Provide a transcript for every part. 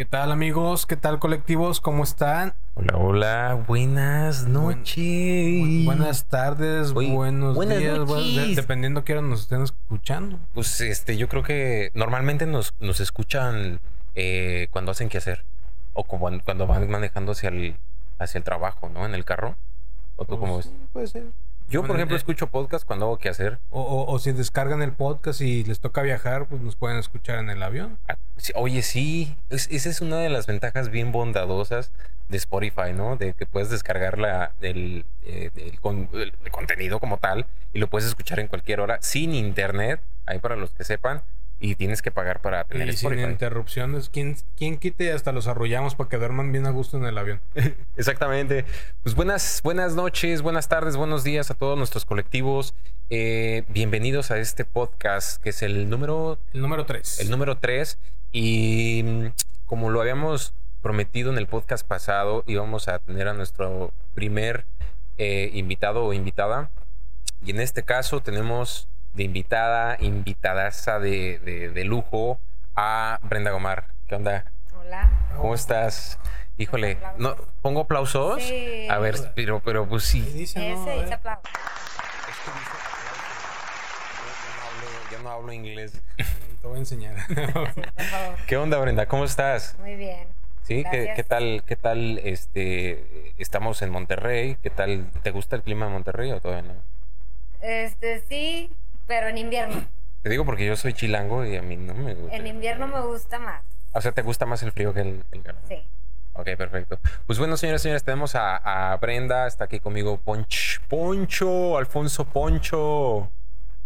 ¿Qué tal amigos? ¿Qué tal colectivos? ¿Cómo están? Hola, hola, buenas noches. Bu- buenas tardes, Oye, buenos buenas días, bu- de- noches. dependiendo que ahora nos estén escuchando. Pues este, yo creo que normalmente nos, nos escuchan eh, cuando hacen qué hacer. O cuando, cuando van manejando hacia el, hacia el trabajo, ¿no? En el carro. ¿O tú cómo Pues, ves? sí, puede ser. Yo, por ejemplo, eh, escucho podcast cuando hago qué hacer. O, o- o si descargan el podcast y les toca viajar, pues nos pueden escuchar en el avión. Ah, Oye, sí, es- esa es una de las ventajas bien bondadosas de Spotify, ¿no? De que puedes descargar la, el, eh, el con- el contenido como tal y lo puedes escuchar en cualquier hora sin internet, ahí para los que sepan, y tienes que pagar para tener Y sin interrupciones. ¿Quién, ¿Quién quite hasta los arrullamos para que duerman bien a gusto en el avión? Exactamente. Pues buenas, buenas noches, buenas tardes, buenos días a todos nuestros colectivos. Eh, bienvenidos a este podcast que es el número El número 3. el número 3. Y mm, como lo habíamos prometido en el podcast pasado, íbamos a tener a nuestro primer eh, invitado o invitada. Y en este caso tenemos de invitada, invitadaza de, de, de lujo a Brenda Gomar. ¿Qué onda? Hola. ¿Cómo estás? Híjole, Aplausos. ¿no, ¿pongo aplausos? Sí. A ver, pero, pero pues sí. dice, no? Ese dice aplauso. Es que dice aplausos. Yo no hablo- yo no hablo inglés. Te voy a enseñar. Sí, por favor. ¿Qué onda, Brenda? ¿Cómo estás? Muy bien. Sí, ¿qué, Gracias. qué tal, qué tal, este, estamos en Monterrey? ¿Qué tal, te gusta el clima de Monterrey o todavía no? Este sí, pero en invierno. Te digo porque yo soy chilango y a mí no me gusta. En invierno me gusta más. O sea, ¿te gusta más el frío que el, el calor? Sí. Ok, perfecto. Pues bueno, señores, señores, tenemos a, a Brenda, está aquí conmigo Ponch, Poncho, Alfonso Poncho.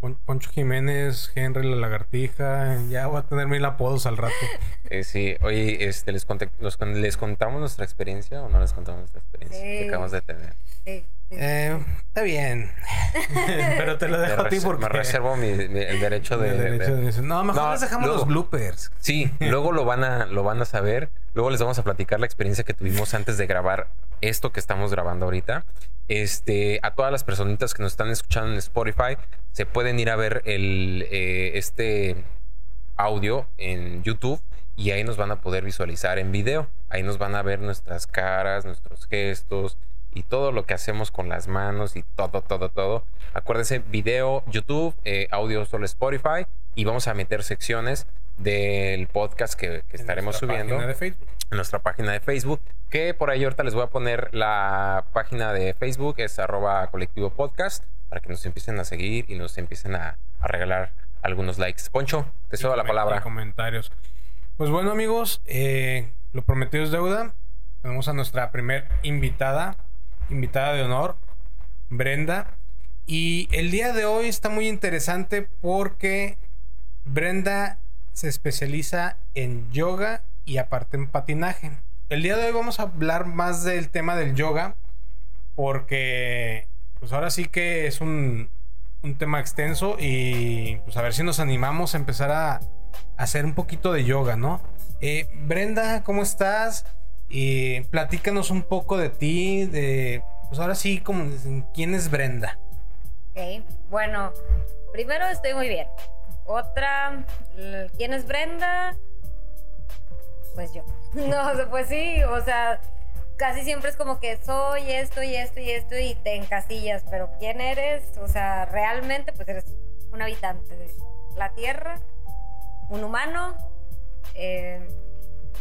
Pon- Poncho Jiménez, Henry la lagartija. Ya voy a tener mil apodos al rato. Eh, sí, oye, este, les, conté- los ¿les contamos nuestra experiencia o no les contamos nuestra experiencia que acabamos de tener? Sí. Eh, está bien. Pero te lo Me, dejo a ti porque. me reservo mi- mi- el derecho de... el derecho de- No, mejor No, les dejamos luego. los bloopers. Sí, luego lo van a lo van a saber. Luego les vamos a platicar la experiencia que tuvimos antes de grabar esto que estamos grabando ahorita. Este, a todas las personitas que nos están escuchando en Spotify, se pueden ir a ver el eh, este audio en YouTube y ahí nos van a poder visualizar en video. Ahí nos van a ver nuestras caras, nuestros gestos y todo lo que hacemos con las manos y todo, todo, todo. Acuérdense, video, YouTube, eh, audio solo Spotify y vamos a meter secciones del podcast que, estaremos subiendo de en nuestra página de Facebook. Que por ahí ahorita les voy a poner la página de Facebook, es arroba colectivo podcast, para que nos empiecen a seguir y nos empiecen a, a regalar algunos likes. Poncho, te cedo la palabra. comentarios. Pues bueno, amigos, eh, lo prometido es deuda. Tenemos a nuestra primer invitada, invitada de honor, Brenda. Y el día de hoy está muy interesante porque Brenda se especializa en yoga y aparte en patinaje. El día de hoy vamos a hablar más del tema del yoga porque pues ahora sí que es un, un tema extenso y pues a ver si nos animamos a empezar a, hacer un poquito de yoga, ¿no? Eh, Brenda, ¿cómo estás? Y platícanos un poco de ti, de pues ahora sí, como ¿quién es Brenda? Ok. Bueno, primero estoy muy bien. Otra, ¿quién es Brenda? Pues yo. No, pues sí, o sea, casi siempre es como que soy esto y esto y esto y te encasillas, pero ¿quién eres? O sea, realmente pues eres un habitante de la Tierra, un humano, eh,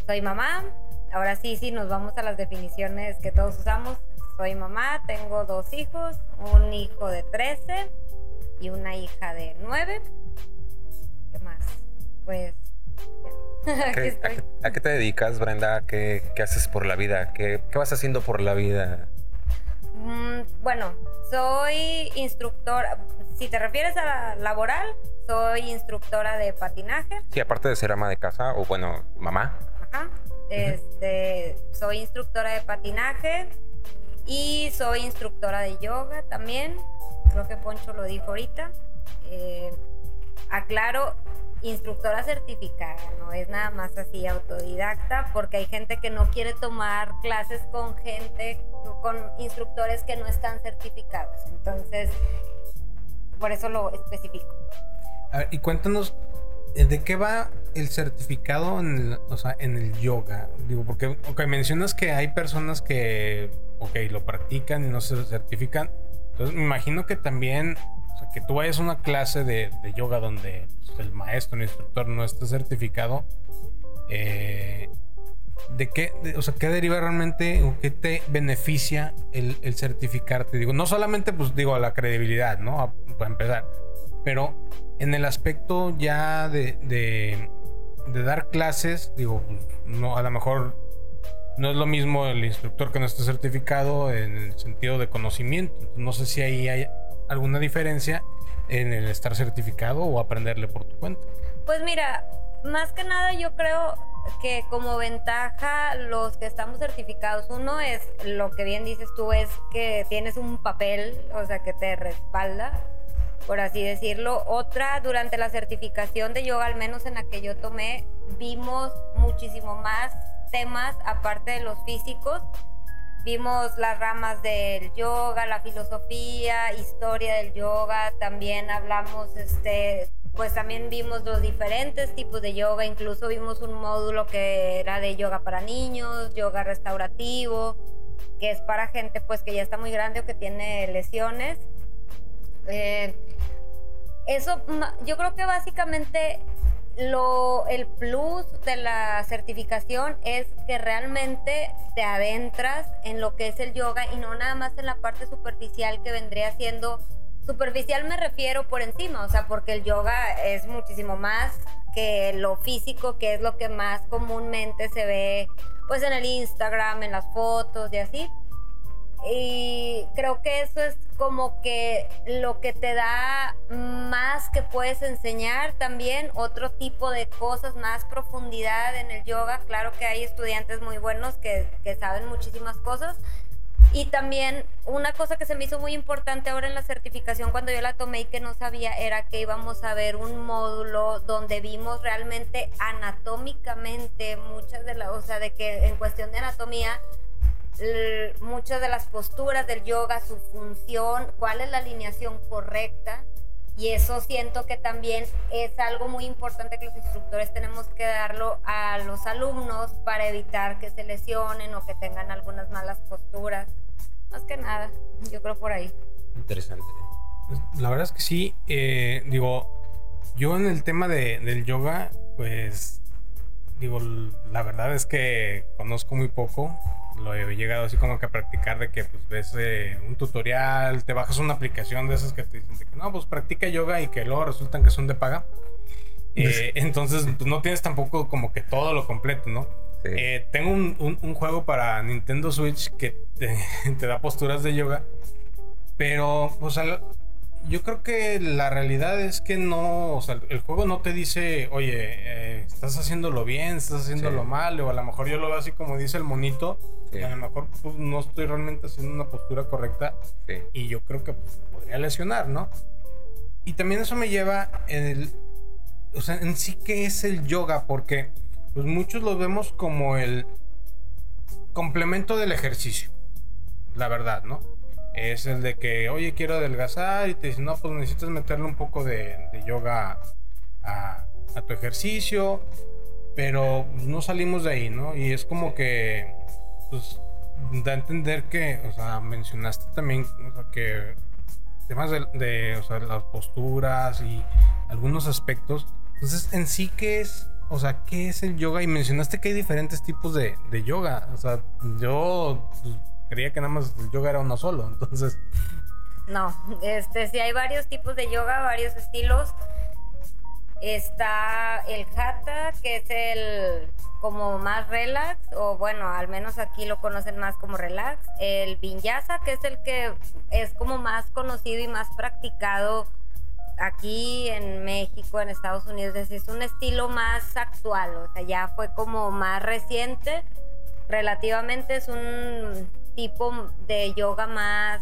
soy mamá. Ahora sí, sí, nos vamos a las definiciones que todos usamos. Soy mamá, tengo dos hijos, un hijo de 13 y una hija de 9. ¿Qué más? Pues. Aquí ¿Qué- a, estoy. qué, a qué te dedicas, Brenda? ¿Qué, qué haces por la vida? ¿Qué, qué vas haciendo por la vida? Mm, bueno, soy instructora. Si te refieres a la laboral, soy instructora de patinaje. Sí, aparte de ser ama de casa, o bueno, mamá. Ajá. Este, soy instructora de patinaje y soy instructora de yoga también. Creo que Poncho lo dijo ahorita. Eh, aclaro, instructora certificada, no es nada más así autodidacta, porque hay gente que no quiere tomar clases con gente, con instructores que no están certificados. Entonces, por eso lo especifico. A ver, y cuéntanos, ¿de qué va el certificado en el, o sea, en el yoga? Digo, porque okay, mencionas que hay personas que, ok, lo practican y no se certifican. Entonces me imagino que también, o sea, que tú vayas a una clase de, de yoga donde pues, el maestro, el instructor no esté certificado. Eh, ¿De qué, o sea, qué deriva realmente o qué te beneficia el, el, certificarte? Digo, no solamente, pues digo, la credibilidad, ¿no? Para empezar, pero en el aspecto ya de, de, dar clases, digo, no, a lo mejor no es lo mismo el instructor que no esté certificado en el sentido de conocimiento. No sé si ahí hay alguna diferencia en el estar certificado o aprenderle por tu cuenta. Pues mira, más que nada yo creo que como ventaja los que estamos certificados, uno es lo que bien dices tú, es que tienes un papel, o sea, que te respalda, por así decirlo. Otra, durante la certificación de yoga, al menos en la que yo tomé, vimos muchísimo más temas aparte de los físicos. Vimos las ramas del yoga, la filosofía, historia del yoga, también hablamos este pues también vimos los diferentes tipos de yoga, incluso vimos un módulo que era de yoga para niños, yoga restaurativo, que es para gente pues que ya está muy grande o que tiene lesiones. Eh, eso yo creo que básicamente lo, el plus de la certificación es que realmente te adentras en lo que es el yoga y no nada más en la parte superficial que vendría siendo Superficial me refiero por encima, o sea, porque el yoga es muchísimo más que lo físico, que es lo que más comúnmente se ve pues en el Instagram, en las fotos y así. Y creo que eso es como que lo que te da más que puedes enseñar también, otro tipo de cosas, más profundidad en el yoga. Claro que hay estudiantes muy buenos que, que saben muchísimas cosas, y también una cosa que se me hizo muy importante ahora en la certificación cuando yo la tomé y que no sabía era que íbamos a ver un módulo donde vimos realmente anatómicamente muchas de las, o sea, de que en cuestión de anatomía muchas de las posturas del yoga, su función, cuál es la alineación correcta. Y eso siento que también es algo muy importante que los instructores tenemos que darlo a los alumnos para evitar que se lesionen o que tengan algunas malas posturas. Más que nada, yo creo por ahí. Interesante. Pues, la verdad es que sí, eh, digo, yo en el tema de, del yoga, pues, digo, la verdad es que conozco muy poco. Lo he llegado así como que a practicar de que pues ves eh, un tutorial, te bajas una aplicación de esas que te dicen que no, pues practica yoga y que luego resultan que son de paga. Eh, entonces, pues no tienes tampoco como que todo lo completo, ¿no? Eh, tengo un, juego para Nintendo Switch que te, da posturas de yoga. Pero, o sea, yo creo que la realidad es que no, o sea, el juego no te dice, oye, eh, estás haciéndolo bien, estás haciéndolo mal, o a lo mejor yo lo veo así como dice el monito, y a lo mejor pues, no estoy realmente haciendo una postura correcta, y yo creo que pues, podría lesionar, ¿no? Y también eso me lleva en el, o sea, en sí que es el yoga, porque pues muchos lo vemos como el complemento del ejercicio. La verdad, ¿no? Es el de que, oye, quiero adelgazar y te dicen, no, pues necesitas meterle un poco de, yoga a, tu ejercicio, pero no salimos de ahí, ¿no? Y es como que, pues, da a entender que, o sea, mencionaste también, o sea, que temas de, de o sea, las posturas y algunos aspectos. Entonces, en sí, ¿qué es o sea, ¿qué es el yoga? Y mencionaste que hay diferentes tipos de, yoga. O sea, yo pues, creía que nada más el yoga era uno solo, entonces. No, este, sí hay varios tipos de yoga, varios estilos. Está el hatha, que es el como más relax, o bueno, al menos aquí lo conocen más como relax. El vinyasa, que es el que es como más conocido y más practicado aquí en México, en Estados Unidos, es, un estilo más actual, o sea, ya fue como más reciente, relativamente es un tipo de yoga más,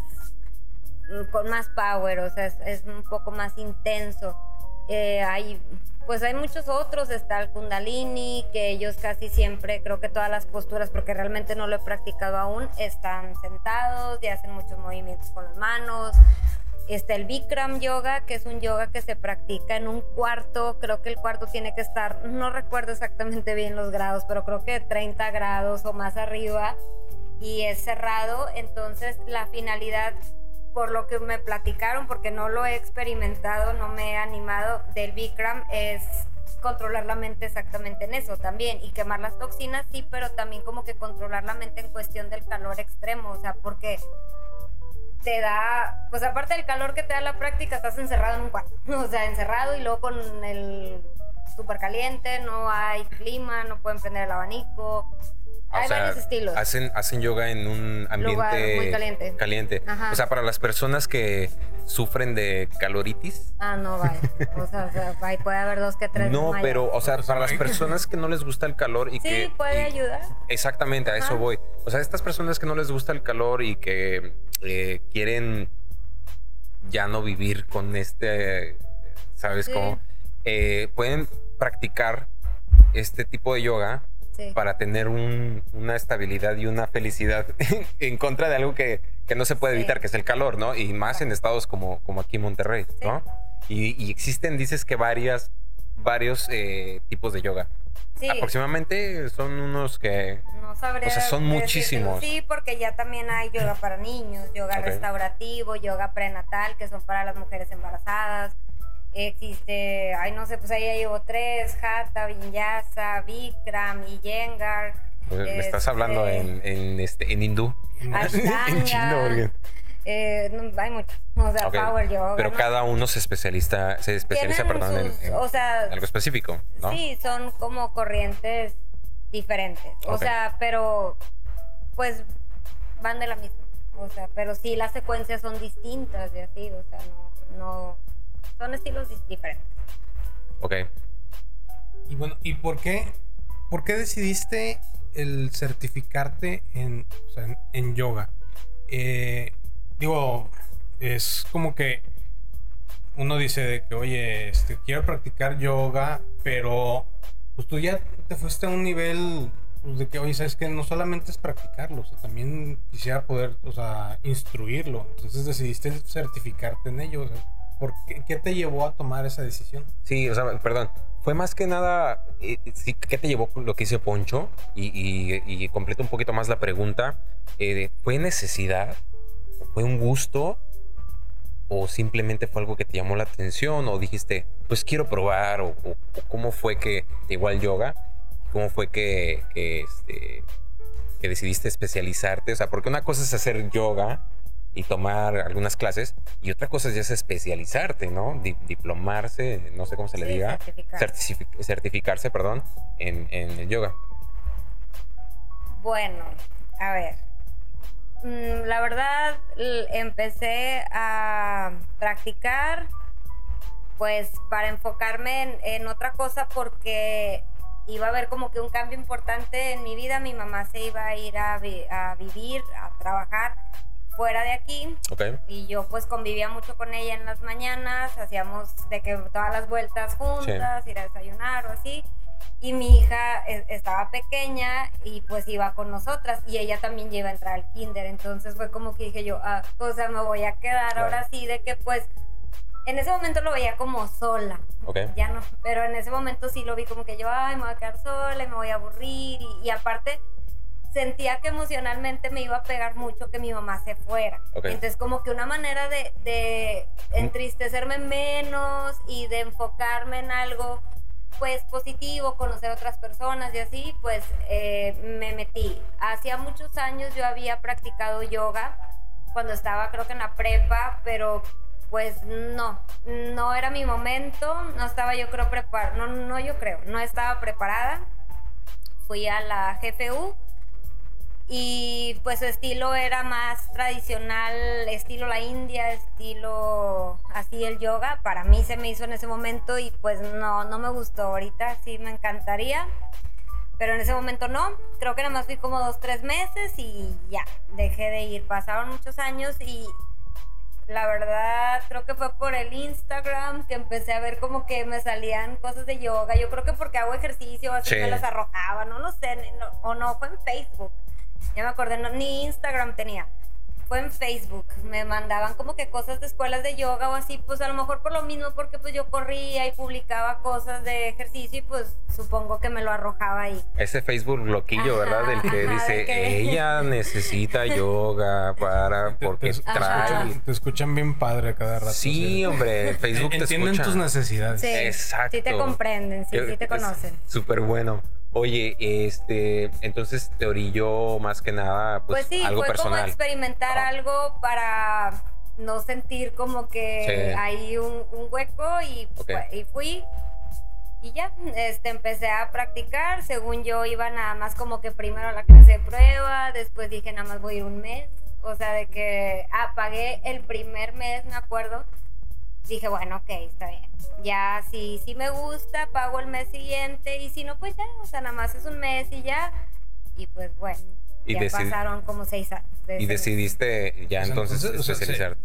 mm, con más power, o sea, es, un poco más intenso. Eh, hay, pues hay muchos otros, está el kundalini, que ellos casi siempre, creo que todas las posturas, porque realmente no lo he practicado aún, están sentados y hacen muchos movimientos con las manos. Está el Bikram Yoga, que es un yoga que se practica en un cuarto. Creo que el cuarto tiene que estar, no recuerdo exactamente bien los grados, pero creo que 30 grados o más arriba. Y es cerrado. Entonces la finalidad, por lo que me platicaron, porque no lo he experimentado, no me he animado, del Bikram es controlar la mente exactamente en eso también y quemar las toxinas sí, pero también como que controlar la mente en cuestión del calor extremo, o sea, porque te da, pues aparte del calor que te da la práctica, estás encerrado en un cuarto, o sea, encerrado y luego con el súper caliente, no hay clima, no pueden prender el abanico. Hay o sea, varios estilos. Hacen, hacen yoga en un ambiente Lugar muy caliente. caliente. Ajá. O sea, para las personas que sufren de caloritis. Ah, no, vaya. O sea, o sea, ahí puede haber dos que tres. No, pero, o sea, para las personas que no les gusta el calor y Sí, que. puede y- ayudar. Exactamente, a eso voy. O sea, estas personas que no les gusta el calor y que eh, quieren ya no vivir con este, ¿sabes Sí. cómo? Eh, pueden practicar este tipo de yoga Sí. para tener un- una estabilidad y una felicidad en contra de algo que, que no se puede Sí. evitar, que es el calor, ¿no? Y más en estados como, como aquí en Monterrey. ¿no? Y, y existen, dices que varias, varios eh, tipos de yoga. Sí. Aproximadamente son unos que... No sabría. O sea, son muchísimos. Sí, porque ya también hay yoga para niños, yoga restaurativo, yoga prenatal, que son para las mujeres embarazadas. Existe, ay, no sé, pues ahí ya llevo tres: Hatha, Vinyasa, Bikram, Iyengar. pues, me estás este, hablando en, en, este, en hindú. Ashtanga. en chino, Eh, no, hay muchos. O sea, Power Yoga. Pero ¿no? cada uno se especializa, se especializa, perdón, en- sus- en, o sea, algo específico, ¿no? Sí, son como corrientes diferentes. O sea, pero pues van de la misma. O sea, pero sí las secuencias son distintas y así, o sea, no, no son estilos diferentes. Ok. Y bueno, ¿y por qué? ¿Por qué decidiste el certificarte en, o sea, en, en yoga? Eh, digo, es como que uno dice de que, oye, este, quiero practicar yoga, pero pues tú ya te fuiste a un nivel pues, de que, oye, sabes que no solamente es practicarlo, o sea, también quisiera poder, o sea, instruirlo. Entonces decidiste certificarte en ello. o sea, ¿por qué, qué te llevó a tomar esa decisión? Sí, o sea, perdón. Fue más que nada, eh, ¿qué te llevó lo que hizo Poncho? Y, y, y completo un poquito más la pregunta. eh, ¿Fue necesidad? ¿Fue un gusto? ¿O simplemente fue algo que te llamó la atención? ¿O dijiste, pues quiero probar? ¿O, o- o cómo fue que te llegó al yoga? ¿Cómo fue que, que, este, que decidiste especializarte? O sea, porque una cosa es hacer yoga y tomar algunas clases y otra cosa ya es especializarte, ¿no? Di- diplomarse, no sé cómo se le Sí, diga, certificar. certifi- certificarse, perdón, en, en el yoga. Bueno, a ver. Mm, La verdad, empecé a practicar, pues para enfocarme en, en otra cosa porque iba a haber como que un cambio importante en mi vida. Mi mamá se iba a ir a, vi- a vivir, a trabajar fuera de aquí Ok. y yo pues convivía mucho con ella en las mañanas, hacíamos de que todas las vueltas juntas, ir a desayunar o así. Y mi hija eh, estaba pequeña y pues iba con nosotras y ella también iba a entrar al kinder. Entonces fue como que dije yo, ah, o sea, me voy a quedar Claro. ahora sí de que pues en ese momento lo veía como sola. Ok. Ya no, pero en ese momento sí lo vi como que yo, ay, me voy a quedar sola y me voy a aburrir. Y, y aparte sentía que emocionalmente me iba a pegar mucho que mi mamá se fuera. Ok. Entonces como que una manera de, de entristecerme menos y de enfocarme en algo pues positivo, conocer otras personas y así, pues eh, me metí. Hacía muchos años yo había practicado yoga cuando estaba creo que en la prepa, pero pues no, no era mi momento, no estaba yo creo preparada, no, no yo creo, no estaba preparada. Fui a la GFU y pues su estilo era más tradicional, estilo la India, estilo así el yoga. Para mí se me hizo en ese momento y pues no, no me gustó. Ahorita sí me encantaría, pero en ese momento no. Creo que nada más fui como dos, tres meses y ya, dejé de ir. Pasaron muchos años y la verdad creo que fue por el Instagram que empecé a ver como que me salían cosas de yoga. Yo creo que porque hago ejercicio, así Sí. me las arrojaba, no lo sé, ni- no- o no, fue en Facebook. Ya me acordé, no, ni Instagram tenía. fue en Facebook. Me mandaban como que cosas de escuelas de yoga o así, pues a lo mejor por lo mismo, porque pues yo corría y publicaba cosas de ejercicio y pues supongo que me lo arrojaba ahí. Ese Facebook loquillo, ¿verdad? Del que Ajá, dice, de que- ella necesita yoga para, Te- porque te, te trae... escuchan, te escuchan bien padre cada rato. Sí, sea, hombre, Facebook te Entienden escucha. tus necesidades. Sí, Exacto. sí te comprenden, sí, sí te conocen. Súper bueno. Oye, este, entonces te orilló más que nada, pues, Pues, sí, algo fue como experimentar Ah. algo para no sentir como que Sí. hay un, un hueco y, Ok. fue- y fui y ya, este, empecé a practicar, según yo iba nada más como que primero a la clase de prueba, después dije nada más voy a ir un mes, o sea, de que ah, pagué el primer mes, me acuerdo, dije bueno, ok, está bien, ya si, si me gusta, pago el mes siguiente y si no, pues ya, o sea, nada más es un mes y ya, y pues bueno. Y ya decid- pasaron como seis años. Y mes. decidiste ya sea, entonces, o sea,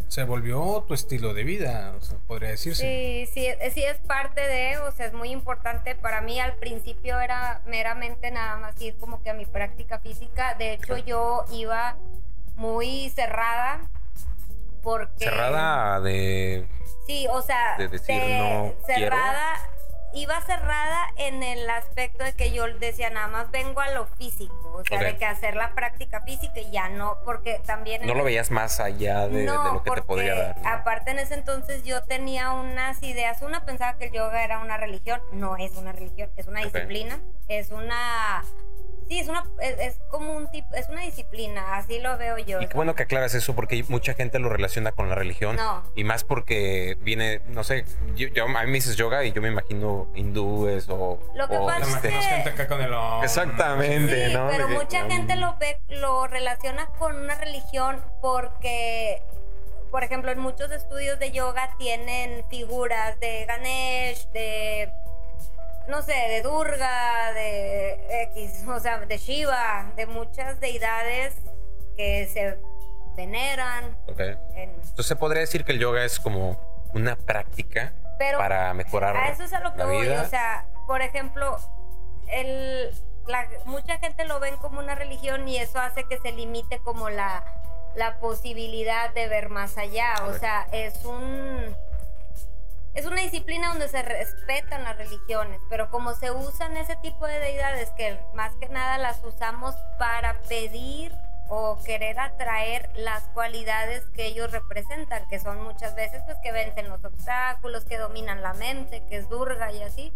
se- volvió tu estilo de vida, o sea, podría decirse. Sí, sí, es- sí es parte de, o sea, es muy importante. Para mí al principio era meramente nada más ir como que a mi práctica física. De hecho, yo iba muy cerrada porque... Cerrada de... Sí, o sea, de decir, de- no quiero. cerrada, iba cerrada en el aspecto de que yo decía, nada más vengo a lo físico, o sea, de que hacer la práctica física y ya no, porque también... No lo veías más allá de, lo que porque te podría dar. ¿no? aparte en ese entonces yo tenía unas ideas. Una pensaba que el yoga era una religión. No es una religión, es una disciplina. Es una... Sí, es una... Es, es como un tipo... Es una disciplina, así lo veo yo. Y qué bueno que aclaras eso porque mucha gente lo relaciona con la religión. No. Y más porque viene, no sé, yo, yo- a mí me dices yoga y yo me imagino hindúes o... Lo que o, pasa es que- gente acá con el. Exactamente, Sí, ¿no? pero mucha gente lo ve, lo relaciona con una religión porque, por ejemplo, en muchos estudios de yoga tienen figuras de Ganesh, de, no sé, de Durga, de X, o sea, de Shiva, de muchas deidades que se veneran. En- Entonces se podría decir que el yoga es como una práctica pero para mejorar a eso es a lo que la voy, vida. o sea, por ejemplo, el, la- mucha gente lo ven como una religión y eso hace que se limite como la, la posibilidad de ver más allá, o sea, es un... Es una disciplina donde se respetan las religiones, pero como se usan ese tipo de deidades que más que nada las usamos para pedir o querer atraer las cualidades que ellos representan, que son muchas veces pues que vencen los obstáculos, que dominan la mente, que es Durga y así,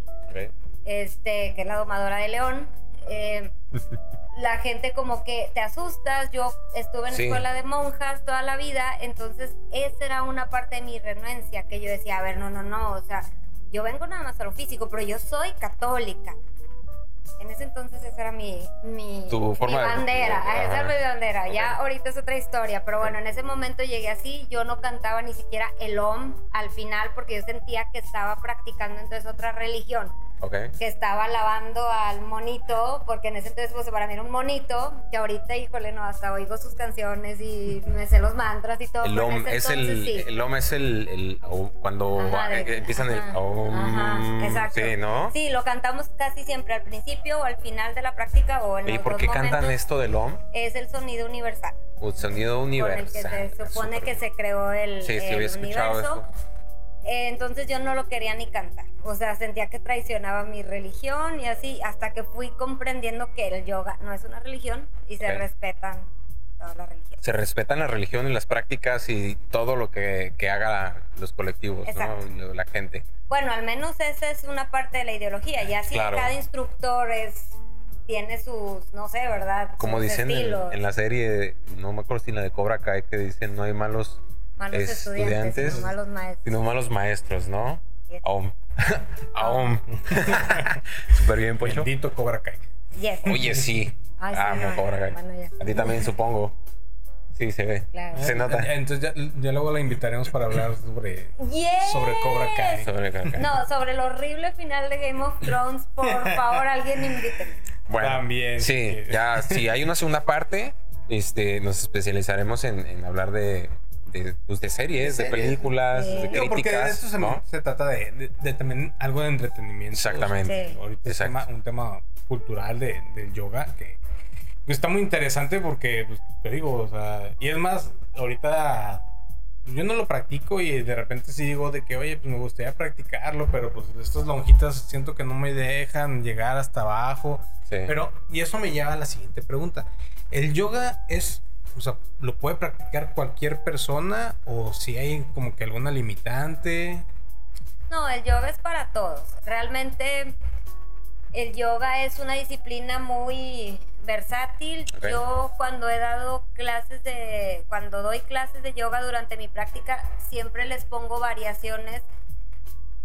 este, que es la domadora de león. Eh, la gente como que te asustas, yo estuve en Sí. escuela de monjas toda la vida, entonces esa era una parte de mi renuencia, que yo decía, a ver, no, no, no, o sea, yo vengo nada más a lo físico, pero yo soy católica. En ese entonces esa era mi, mi, Tu mi forma de- bandera, Ajá. esa era mi bandera. Ya Ok. ahorita es otra historia, pero bueno, en ese momento llegué así, yo no cantaba ni siquiera el OM al final porque yo sentía que estaba practicando entonces otra religión Ok. que estaba alabando al monito, porque en ese entonces pues, para mí era un monito, que ahorita, híjole, no, hasta oigo sus canciones y me sé los mantras y todo. El om es el, sí. el om es el, el- cuando Ajá, de- empiezan el ajá, om, ajá, exacto. sí, ¿no? Sí, lo cantamos casi siempre al principio o al final de la práctica o en ¿Y los por qué cantan momentos. esto del om? Es el sonido universal, O sonido con el que universal. se supone Súper que se creó el, Sí, sí, el universo. esto. Eh, entonces yo no lo quería ni cantar. O sea, sentía que traicionaba mi religión y así, hasta que fui comprendiendo que el yoga no es una religión y se respetan todas las religiones. Se respetan la religión y las prácticas y todo lo que, que haga los colectivos. La gente. Bueno, al menos esa es una parte de la ideología. Ya si Claro. cada instructor es, tiene sus, no sé, ¿verdad? Como Sus dicen en, en la serie, no me acuerdo si la de Cobra Kai, que dicen no hay malos, malos estudiantes, estudiantes, sino malos maestros. sino malos maestros, ¿no? Yes. Aum. Aum. Súper bien, Poncho. Bendito Cobra Kai. Yes. Oye, sí. Ay, sí, Amo no, Cobra Kai. bueno, ya. A ti también, supongo. Sí, se ve. Claro. Se nota. Entonces ya, ya luego la invitaremos para hablar sobre, Yes. sobre Cobra Kai. Sobre Cobra Kai. No, sobre el horrible final de Game of Thrones, por favor, alguien invite. Bueno, También. Sí, ya, si hay una segunda parte, este, nos especializaremos en, en hablar de, de, pues, de series, de, De series. películas, Sí. de Digo, porque de críticas, esto se, ¿no? se trata de, de- de también algo de entretenimiento. Exactamente. Sí. Ahorita es tema- un tema cultural de, del yoga que pues, está muy interesante porque, pues, te digo, o sea, y es más, ahorita yo no lo practico y de repente sí digo de que, oye, pues me gustaría practicarlo, pero pues estas lonjitas siento que no me dejan llegar hasta abajo. Sí. Pero, y eso me lleva a la siguiente pregunta. ¿El yoga es, o sea, lo puede practicar cualquier persona o si hay como que alguna limitante? No, el yoga es para todos. Realmente el yoga es una disciplina muy versátil. Yo cuando he dado clases de, cuando doy clases de yoga durante mi práctica, siempre les pongo variaciones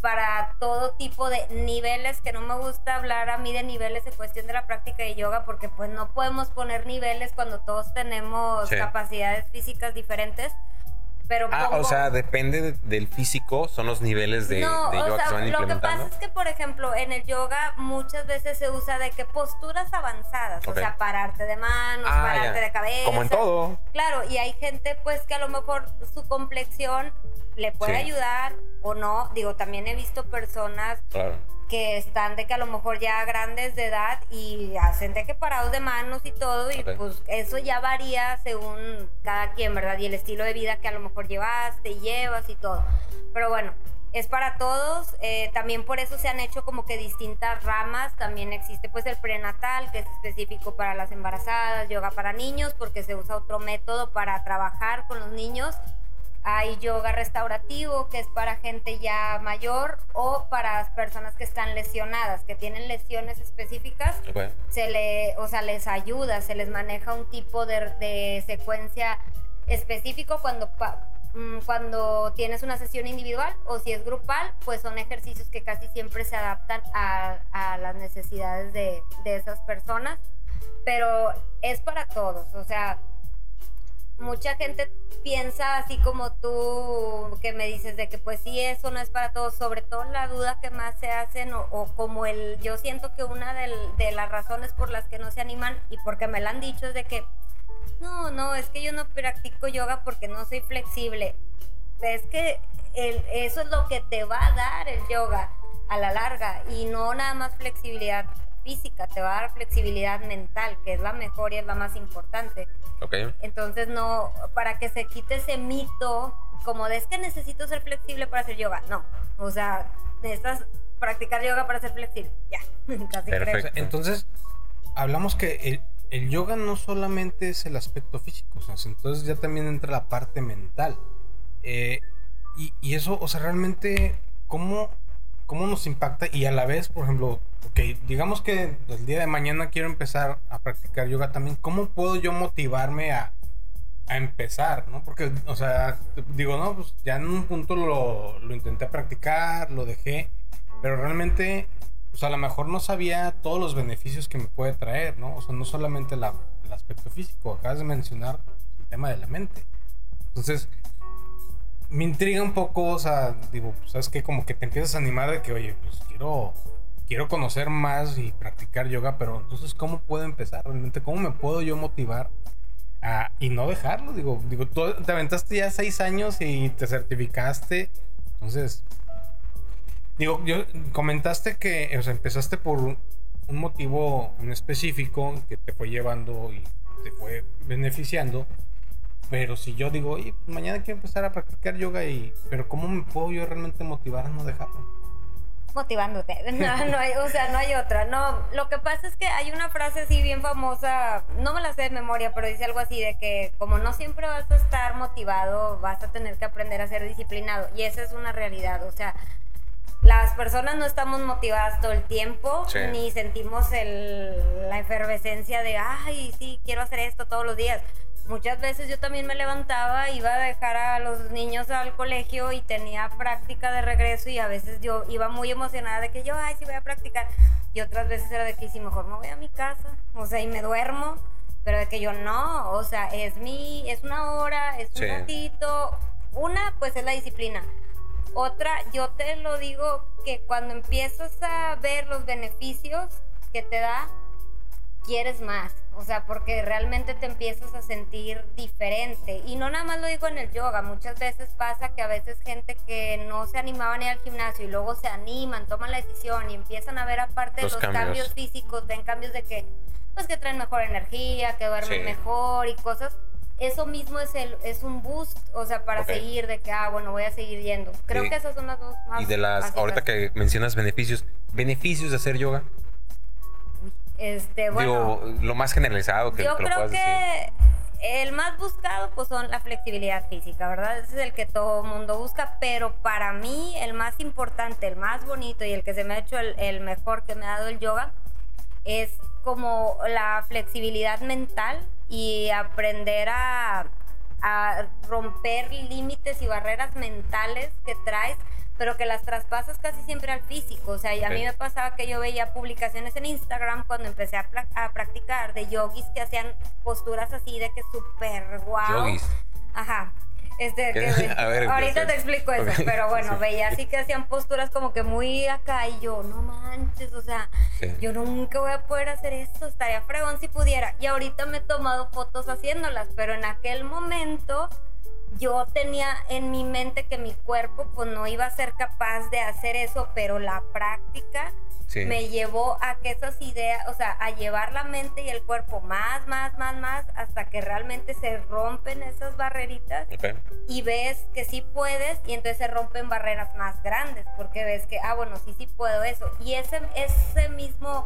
para todo tipo de niveles, que no me gusta hablar a mí de niveles en cuestión de la práctica de yoga, porque pues no podemos poner niveles cuando todos tenemos Sí. capacidades físicas diferentes. Pero Ah, pongo- o sea, depende de- del físico, son los niveles de, no, de o yoga que sea, se van lo que pasa es que, por ejemplo, en el yoga muchas veces se usa de que posturas avanzadas, o sea, pararte de manos, Ah, pararte ya. de cabeza. Como en todo. Claro, y hay gente pues que a lo mejor su complexión le puede Sí. ayudar o no. Digo, también he visto personas Claro. Que están de que a lo mejor ya grandes de edad y hacen de que parados de manos y todo y pues eso ya varía según cada quien, ¿verdad? Y el estilo de vida que a lo mejor llevaste y llevas y todo. Pero bueno, es para todos, eh, también por eso se han hecho como que distintas ramas, también existe pues el prenatal que es específico para las embarazadas, yoga para niños porque se usa otro método para trabajar con los niños. Hay yoga restaurativo, que es para gente ya mayor o para las personas que están lesionadas, que tienen lesiones específicas. Ok. Se le, o sea, les ayuda, se les maneja un tipo de, de secuencia específico cuando, pa- mm, cuando tienes una sesión individual o si es grupal, pues son ejercicios que casi siempre se adaptan a, a las necesidades de, de esas personas. Pero es para todos, o sea, mucha gente piensa así como tú que me dices de que pues sí eso no es para todos sobre todo la duda que más se hacen o, o como el yo siento que una de las razones por las que no se animan y porque me la han dicho es de que no no es que yo no practico yoga porque no soy flexible. Es que el- eso es lo que te va a dar el yoga a la larga y no nada más flexibilidad física te va a dar flexibilidad mental que es la mejor y es la más importante Ok. entonces no, para que se quite ese mito como de es que necesito ser flexible para hacer yoga. No, o sea, necesitas practicar yoga para ser flexible. Ya, casi creo. Perfecto. entonces, hablamos que el, el yoga no solamente es el aspecto físico, o sea, entonces ya también entra la parte mental. Eh, y, y eso, o sea, realmente, ¿cómo, ¿cómo nos impacta? Y a la vez, por ejemplo, ok, digamos que el día de mañana quiero empezar a practicar yoga también, ¿cómo puedo yo motivarme a, a empezar, ¿no? Porque, o sea, digo, no, pues ya en un punto lo, lo intenté practicar, lo dejé, pero realmente, pues a lo mejor no sabía todos los beneficios que me puede traer, ¿no? O sea, no solamente la- el aspecto físico, acabas de mencionar el tema de la mente. Entonces, me intriga un poco, o sea, digo, pues sabes que como que te empiezas a animar de que, oye, pues quiero, quiero conocer más y practicar yoga, pero entonces, ¿cómo puedo empezar realmente? ¿Cómo me puedo yo motivar a- y no dejarlo? Digo, digo, tú te aventaste ya seis años y te certificaste, entonces, digo, yo comentaste que, o sea, empezaste por un, un motivo en específico que te fue llevando y te fue beneficiando. Pero si yo digo, oye, pues mañana quiero empezar a practicar yoga y... Pero ¿cómo me puedo yo realmente motivar a no dejarlo? Motivándote. No, no hay, o sea, no hay otra. No, lo que pasa es que hay una frase así bien famosa, no me la sé de memoria, pero dice algo así de que como no siempre vas a estar motivado, vas a tener que aprender a ser disciplinado. Y esa es una realidad. O sea, las personas no estamos motivadas todo el tiempo, Sí. ni sentimos el- la efervescencia de, ay, sí, quiero hacer esto todos los días. Muchas veces yo también me levantaba, iba a dejar a los niños al colegio y tenía práctica de regreso y a veces yo iba muy emocionada de que yo, ay, sí voy a practicar. Y otras veces era de que sí, mejor me voy a mi casa, o sea, y me duermo. Pero de que yo no, o sea, es mi, es una hora, es un ratito. Una, pues es la disciplina. Otra, yo te lo digo que cuando empiezas a ver los beneficios que te da, quieres más. O sea, porque realmente te empiezas a sentir diferente. Y no nada más lo digo en el yoga. Muchas veces pasa que a veces gente que no se animaban a ir al gimnasio y luego se animan, toman la decisión y empiezan a ver aparte de Los los cambios. cambios. físicos, ven cambios de que, pues que traen mejor energía, que duermen Sí. mejor y cosas. eso mismo es el es un boost, o sea, para Ok. seguir de que ah, bueno, voy a seguir yendo. Creo Sí. que esas son las dos más Y de las, básicas. ahorita que mencionas beneficios, beneficios de hacer yoga. Este, bueno, Digo, lo más generalizado que, yo que lo creo puedas decir. que el más buscado pues son la flexibilidad física, ¿verdad? Ese es el que todo mundo busca, pero para mí el más importante, el más bonito y el que se me ha hecho el, el mejor que me ha dado el yoga es como la flexibilidad mental y aprender a, a romper límites y barreras mentales que traes, pero que las traspasas casi siempre al físico. O sea, y a mí me pasaba que yo veía publicaciones en Instagram cuando empecé a, practicar de yogis que hacían posturas así de que súper guau. Yogis. Ajá. Este, ¿Qué? que- A ver, ahorita te explico eso, pero bueno, sí. veía así que hacían posturas como que muy acá y yo, no manches, o sea, Sí. yo nunca voy a poder hacer esto, estaría fregón si pudiera. Y ahorita me he tomado fotos haciéndolas, pero en aquel momento yo tenía en mi mente que mi cuerpo pues no iba a ser capaz de hacer eso, pero la práctica Sí. me llevó a que esas ideas, o sea, a llevar la mente y el cuerpo más, más, más, más, hasta que realmente se rompen esas barreritas Ok. y ves que sí puedes y entonces se rompen barreras más grandes porque ves que, ah, bueno, sí, sí puedo eso. Y ese, ese mismo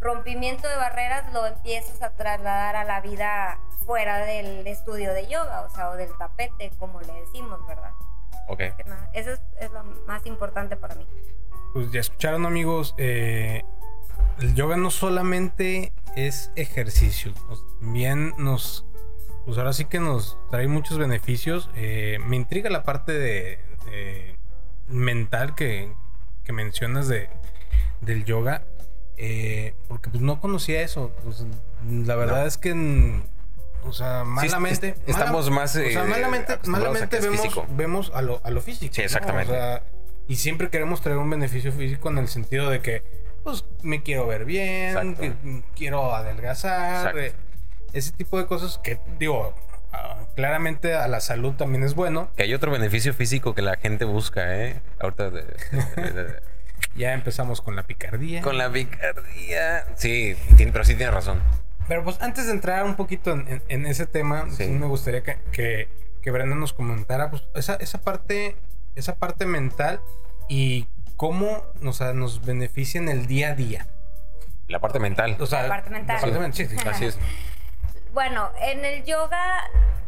rompimiento de barreras lo empiezas a trasladar a la vida fuera del estudio de yoga, o sea, o del tapete, como le decimos, ¿verdad? Ok. Que nada, Eso es, es lo más importante para mí. Pues ya escucharon amigos, eh, el yoga no solamente es ejercicio, también nos, pues ahora sí que nos trae muchos beneficios. Eh, me intriga la parte de, de mental que, que mencionas de, del yoga, eh, porque pues no conocía eso. Pues, la verdad No. es que, o sea, malamente... est- estamos mala- más, o sea, eh, malamente, malamente vemos, vemos a lo, a lo físico. Sí, ¿no? exactamente. O sea, y siempre queremos traer un beneficio físico en el sentido de que, pues, me quiero ver bien, que, quiero adelgazar, eh, ese tipo de cosas que, digo, ah, claramente a la salud también es bueno. Que hay otro beneficio físico que la gente busca, ¿eh? Ahorita. de- de- de- de- Ya empezamos con la picardía. con la picardía. Sí, tiene- pero sí tienes razón. Pero pues antes de entrar un poquito en, en- en ese tema, Sí. sí me gustaría que, que, que Brenda nos comentara pues, esa, esa parte, esa parte mental y cómo o sea, nos beneficia en el día a día. La parte mental. O sea, La parte mental. la parte men- sí, sí. Así es. Bueno, en el yoga,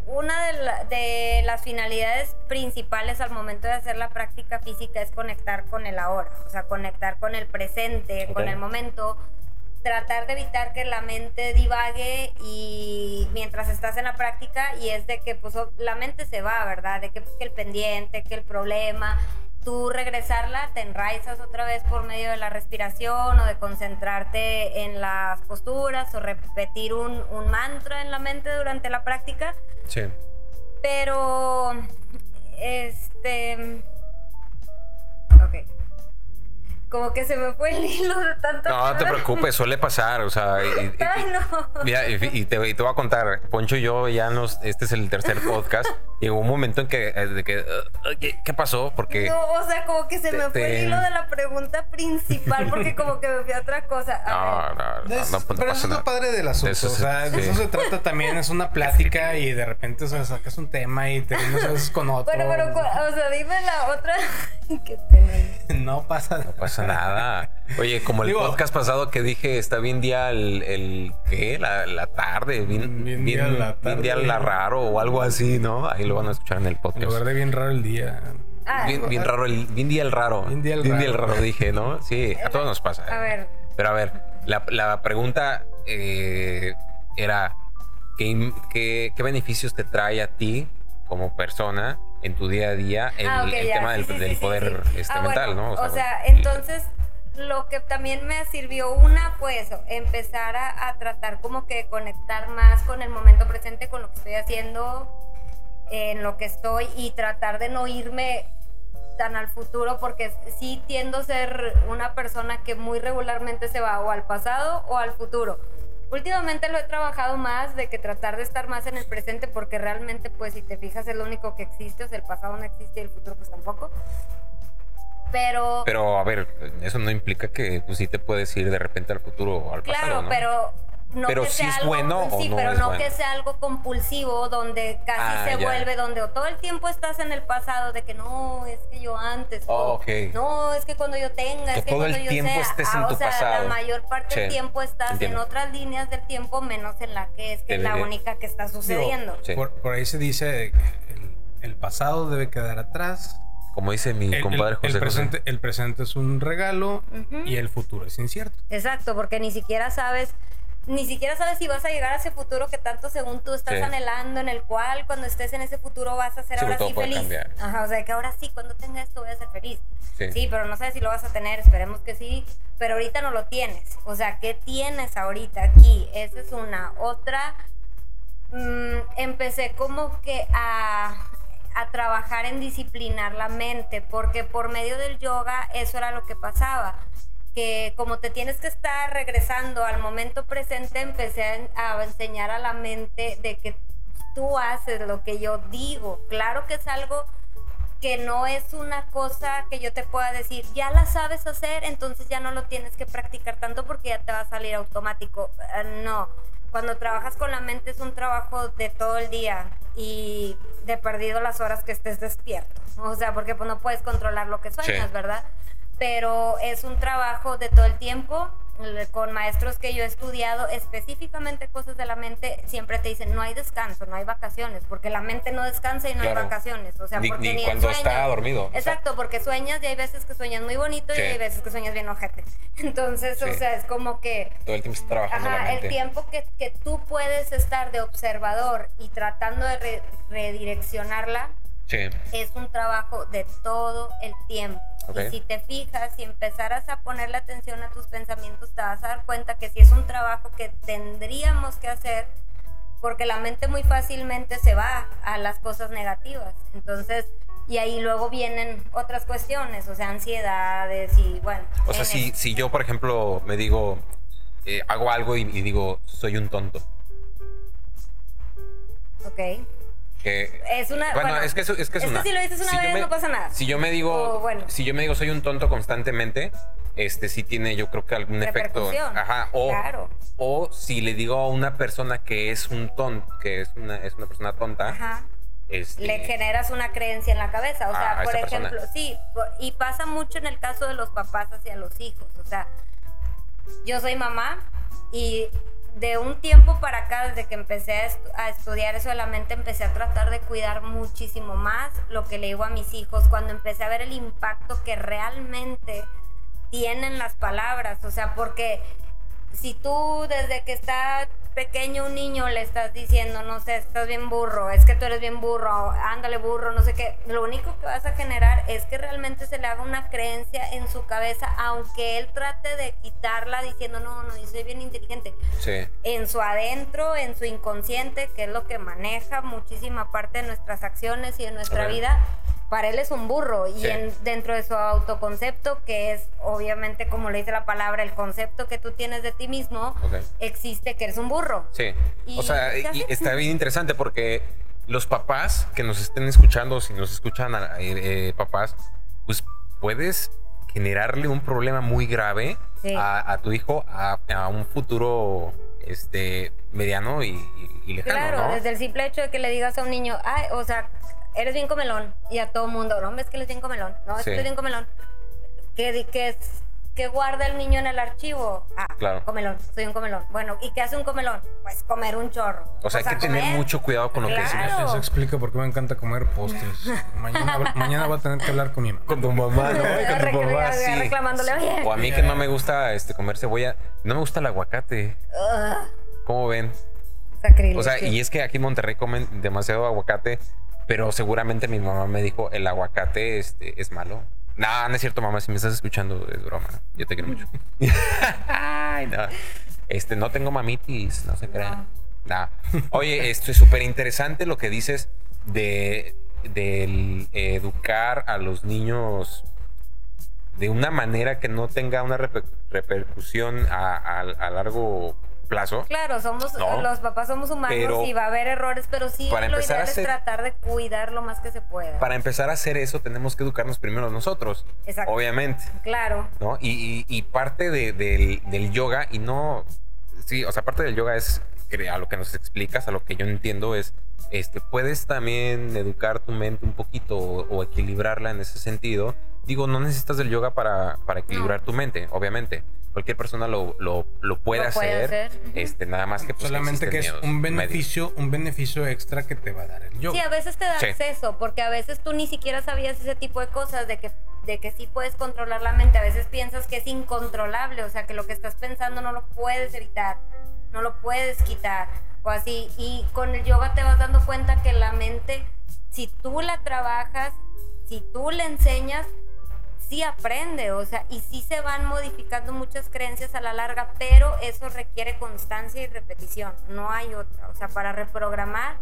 una de, la- de las finalidades principales al momento de hacer la práctica física es conectar con el ahora, o sea, conectar con el presente, con el momento, tratar de evitar que la mente divague y mientras estás en la práctica y es de que pues la mente se va, ¿verdad? De que, pues, que el pendiente, que el problema, tú regresarla, te enraizas otra vez por medio de la respiración o de concentrarte en las posturas o repetir un, un mantra en la mente durante la práctica. Sí. Pero, este... Ok. Como que se me fue el hilo de tanto... No, no te preocupes, suele pasar. O sea, y- y- Ay, no. Mira, y, y te, y te voy a contar, Poncho y yo ya nos, este es el tercer podcast. Llegó un momento en que, eh, de que uh, ¿qué, qué pasó? Porque No, o sea, como que se Te- me fue te- el hilo de la pregunta principal porque como que me fui a otra cosa. A no, ver. no, no, Es- no, no pero eso es lo padre del asunto. Eso o se- sea, de sí. eso se trata también. Es una plática y de repente o sea, sacas un tema y a veces con otro. Bueno, pero, o sea, dime la otra. Qué pena. no pasa No pasa nada. Oye, como el Digo- podcast pasado que dije, está bien día el, el ¿qué? La, la tarde, bien, Bien bien, día la bien tarde. día la raro o algo así, ¿no? Ahí lo van a escuchar en el En podcast. lugar de bien raro el día. Ah, Bien, bien raro, el, bien día el raro. Bien día el raro. dije, ¿no? Sí, a todos nos pasa. A ver. Pero a ver, la, la pregunta eh, era, ¿qué, qué, qué beneficios te trae a ti como persona en tu día a día el, Ah, el tema del, Sí, poder sí. este, Ah, mental, bueno, ¿no? O sea, entonces lo que también me sirvió una fue eso, empezar a, a tratar como que conectar más con el momento presente, con lo que estoy haciendo, en lo que estoy y tratar de no irme tan al futuro porque sí tiendo a ser una persona que muy regularmente se va o al pasado o al futuro. Últimamente lo he trabajado más de que tratar de estar más en el presente porque realmente pues si te fijas es lo único que existe, o sea, el pasado no existe y el futuro pues tampoco. Pero, Pero a ver, eso no implica que pues, sí te puedes ir de repente al futuro o al claro, pasado, ¿no? pero no Pero que sí sea es algo, bueno o sí, no pero es no bueno. que sea algo compulsivo donde casi Ah, se ya. vuelve donde o todo el tiempo estás en el pasado de que no es que yo antes Oh, o, no es que cuando yo tenga Que es que todo el cuando yo tiempo sea estés en Ah, tu o sea pasado. la mayor parte del tiempo estás entiendo. en otras líneas del tiempo menos en la que es que es la única que está sucediendo Sí. Por, por ahí se dice que el, el pasado debe quedar atrás. Como dice mi El, el- compadre el José José. presente, el presente es un regalo y el futuro es incierto. Exacto, porque ni siquiera sabes, ni siquiera sabes si vas a llegar a ese futuro que tanto según tú estás Sí. anhelando, en el cual cuando estés en ese futuro vas a ser Sí, ahora sí feliz. cambiar. Ajá, o sea, que ahora sí, cuando tenga esto voy a ser feliz. Sí. Sí. pero no sabes si lo vas a tener, esperemos que sí, pero ahorita no lo tienes. O sea, ¿qué tienes ahorita aquí? Esa es una. Otra, mm, empecé como que a, a trabajar en disciplinar la mente, porque por medio del yoga eso era lo que pasaba. Que como te tienes que estar regresando al momento presente, empecé a, a enseñar a la mente de que tú haces lo que yo digo. Claro que es algo que no es una cosa que yo te pueda decir, ya la sabes hacer, entonces ya no lo tienes que practicar tanto porque ya te va a salir automático. Eh, no, cuando trabajas con la mente es un trabajo de todo el día y de perdido las horas que estés despierto. O sea, porque pues no puedes controlar lo que sueñas, Sí. ¿verdad? Pero es un trabajo de todo el tiempo. Le- Con maestros que yo he estudiado específicamente cosas de la mente, siempre te dicen no hay descanso, no hay vacaciones, porque la mente no descansa y no Claro. hay vacaciones. O sea, Ni- porque ni ni en cuando está dormido, o sea. Exacto, porque sueñas y hay veces que sueñas muy bonito Sí. y hay veces que sueñas bien ojete. Entonces, o Sí. sea, es como que Todo el tiempo está trabajando la Ajá, mente. el tiempo que, que tú puedes estar de observador y tratando de re- redireccionarla Sí. es un trabajo de todo el tiempo. Y si te fijas y empezaras a ponerle atención a tus pensamientos, te vas a dar cuenta que si es un trabajo que tendríamos que hacer, porque la mente muy fácilmente se va a las cosas negativas. Entonces, y ahí luego vienen otras cuestiones, o sea, ansiedades y bueno. O sea, si, si yo, por ejemplo, me digo, eh, hago algo y, y digo, soy un tonto. Ok. Que, Es una. bueno, es que es que es una. si lo dices una Si vez me- no pasa nada. Si yo me digo, O bueno. si yo me digo soy un tonto constantemente, este sí tiene yo creo que algún efecto. Ajá. O, Claro. o si le digo a una persona que es un tonto, que es una, es una persona tonta, Ajá. este, le generas una creencia en la cabeza. O sea, a por persona. ejemplo, sí, y pasa mucho en el caso de los papás hacia los hijos. O sea, yo soy mamá y de un tiempo para acá, desde que empecé a, estu- a estudiar eso de la mente, empecé a tratar de cuidar muchísimo más lo que le digo a mis hijos, cuando empecé a ver el impacto que realmente tienen las palabras. O sea, porque si tú desde que está pequeño un niño le estás diciendo, no sé, estás bien burro, es que tú eres bien burro, ándale burro, no sé qué, lo único que vas a generar es que realmente se le haga una creencia en su cabeza, aunque él trate de quitarla diciendo, no, no, yo soy bien inteligente. sí, En su adentro, en su inconsciente, que es lo que maneja muchísima parte de nuestras acciones y de nuestra vida, para él es un burro y en- dentro de su autoconcepto, que es obviamente como le dice la palabra, el concepto que tú tienes de ti mismo, existe que eres un burro. sí. Y o sea, se y está bien interesante porque los papás que nos estén escuchando, si nos escuchan a- eh, eh, papás, pues puedes generarle un problema muy grave Sí. a, a tu hijo a, a un futuro este mediano y, y- y lejano, Claro, ¿no? desde el simple hecho de que le digas a un niño, ay, o sea, eres bien comelón, y a todo mundo, no, es que eres bien comelón, no, es Sí. que eres bien comelón. ¿Qué, di- qué es, qué guarda el niño en el archivo? Ah, Claro. comelón, soy un comelón. Bueno, ¿y qué hace un comelón? Pues comer un chorro. O sea, hay que tener mucho cuidado con lo que decimos. Eso explica por qué me encanta comer postres. Mañana, mañana va a tener que hablar con mi mamá. Con tu mamá, ¿no? Con tu mamá, sí. reclamándole, oye. O a mí que no me gusta este, comer cebolla, no me gusta el aguacate. ¿Cómo ven? sacrilegio. O sea, y es que aquí en Monterrey comen demasiado aguacate, pero seguramente mi mamá me dijo, el aguacate este, es malo. No, no es cierto, mamá, si me estás escuchando, es broma. Yo te quiero mucho. Ay, no. Este, no tengo mamitis, no se crean. No. Oye, esto es súper interesante lo que dices de del educar a los niños de una manera que no tenga una reper- repercusión a, a- a largo plazo. Claro, somos No. los papás somos humanos Pero- y va a haber errores, pero sí Para lo empezar ideal a es tratar de cuidar lo más que se pueda. Para empezar a hacer eso tenemos que educarnos primero nosotros, Exacto. obviamente, Claro. ¿no? Y, y- y parte de- del, del yoga, y no, sí, o sea, parte del yoga es a lo que nos explicas, a lo que yo entiendo es, este, puedes también educar tu mente un poquito o, o equilibrarla en ese sentido. Digo, no necesitas del yoga para, para equilibrar tu mente, obviamente. Cualquier persona lo, lo, lo puede Lo puede hacer. Este, nada más que pues, Solamente que es un beneficio, un beneficio extra que te va a dar el yoga. Sí, a veces te da Sí. acceso, porque a veces tú ni siquiera sabías ese tipo de cosas, de que, de que sí puedes controlar la mente. A veces piensas que es incontrolable, o sea, que lo que estás pensando no lo puedes evitar, no lo puedes quitar, o así. Y con el yoga te vas dando cuenta que la mente, si tú la trabajas, si tú le enseñas, sí aprende, o sea, y sí se van modificando muchas creencias a la larga, pero eso requiere constancia y repetición, no hay otra. O sea, para reprogramar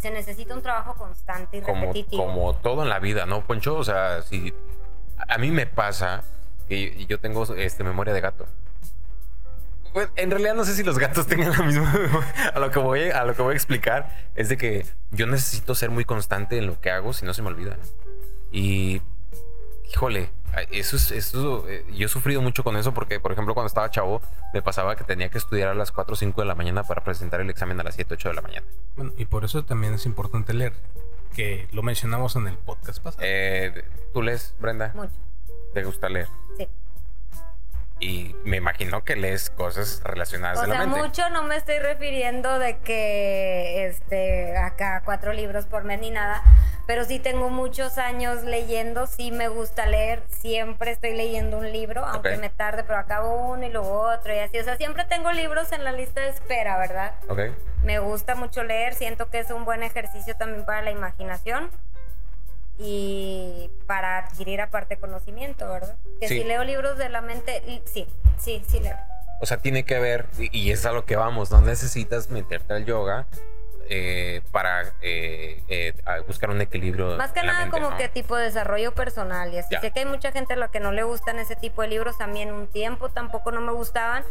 se necesita un trabajo constante y como, repetitivo. como todo en la vida, ¿no, Poncho? O sea, si a mí me pasa que yo tengo este memoria de gato. Pues, en realidad no sé si los gatos tengan la misma memoria. A lo que voy a lo que voy a explicar es de que yo necesito ser muy constante en lo que hago si no se me olvida. Y híjole, eso es eso eh, yo he sufrido mucho con eso porque por ejemplo cuando estaba chavo me pasaba que tenía que estudiar a las 4 o 5 de la mañana para presentar el examen a las 7 8 de la mañana. Bueno, y por eso también es importante leer, que lo mencionamos en el podcast pasado. Eh, ¿Tú lees, Brenda? Mucho, ¿Te gusta leer? sí. Y me imagino que lees cosas relacionadas O de la sea, mente. mucho no me estoy refiriendo de que este acá cuatro libros por mes ni nada, pero sí tengo muchos años leyendo, sí me gusta leer, siempre estoy leyendo un libro, aunque me tarde, pero acabo uno y luego otro y así, o sea, siempre tengo libros en la lista de espera, ¿verdad? Ok. Me gusta mucho leer, siento que es un buen ejercicio también para la imaginación y para adquirir aparte conocimiento, ¿verdad? Que Sí. si leo libros de la mente, sí, sí, sí leo. O sea, tiene que ver, y es a lo que vamos, no necesitas meterte al yoga eh, para eh, eh, buscar un equilibrio. Más que nada mente, como ¿no? que tipo de desarrollo personal y así. Ya. Sé que hay mucha gente a la que no le gustan ese tipo de libros, a mí en un tiempo tampoco no me gustaban,